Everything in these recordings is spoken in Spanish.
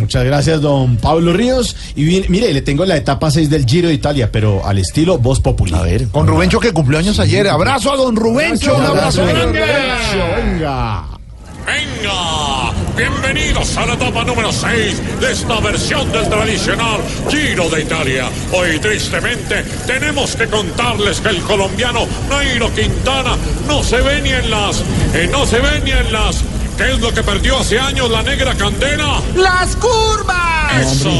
Muchas gracias, don Pablo Ríos. Y bien, mire, le tengo la etapa 6 del Giro de Italia, pero al estilo Voz Populi. A ver. Con Rubencho que cumplió años ayer. Abrazo a don Rubencho. Un abrazo grande. Venga. Venga, bienvenidos a la etapa número 6 de esta versión del tradicional Giro de Italia. Hoy tristemente tenemos que contarles que el colombiano Nairo Quintana no se ve ni en las, eh, no se ve ni en las, ¿qué es lo que perdió hace años la negra candela? ¡Las curvas! Eso,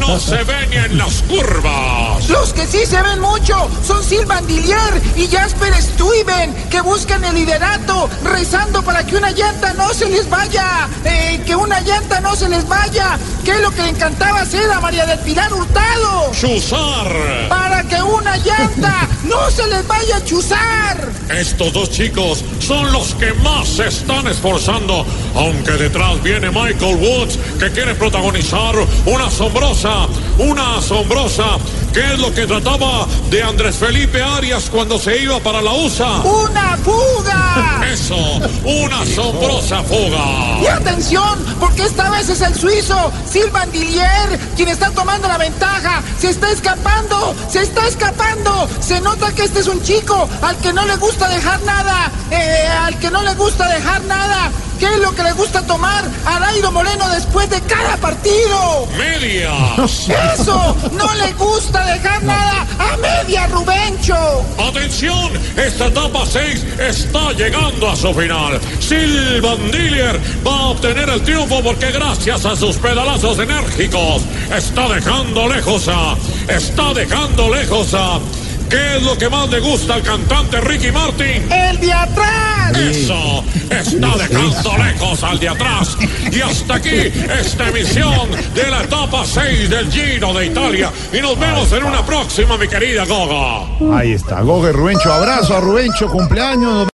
no se ve ni en las curvas. Los que sí se ven mucho son Silvan Dillier y Jasper Stuyven, que buscan el liderato, rezando para que una llanta no se les vaya, eh, que una llanta no se les vaya, que es lo que le encantaba hacer a María del Pilar Hurtado, Chuzar. para que una llanta no se les vaya a chuzar. Estos dos chicos son los que más se están esforzando, aunque detrás viene Michael Woods, que quiere protagonizar una asombrosa, una asombrosa, ¿qué es lo que trataba de Andrés Felipe Arias cuando se iba para la USA? ¡Una fuga! Una asombrosa fuga. Y atención, porque esta vez es el suizo, Silvan Dillier, quien está tomando la ventaja. Se está escapando, se está escapando. Se nota que este es un chico al que no le gusta dejar nada, eh, al que no le gusta dejar nada. ¿Qué es lo que le gusta tomar a Nairo Moreno después de cada partido? Media. Eso, no le gusta dejar nada Atención, esta etapa 6 está llegando a su final. Silvan Dillier va a obtener el triunfo porque gracias a sus pedalazos enérgicos está dejando lejos a, está dejando lejos a, ¿qué es lo que más le gusta al cantante Ricky Martin? El de atrás. Eso, está dejando lejos al de atrás. Y hasta aquí esta emisión de la etapa 6 del Giro de Italia. Y nos vemos en una próxima, mi querida Goga. Ahí está, Goge Rubencho. Abrazo a Rubencho, cumpleaños.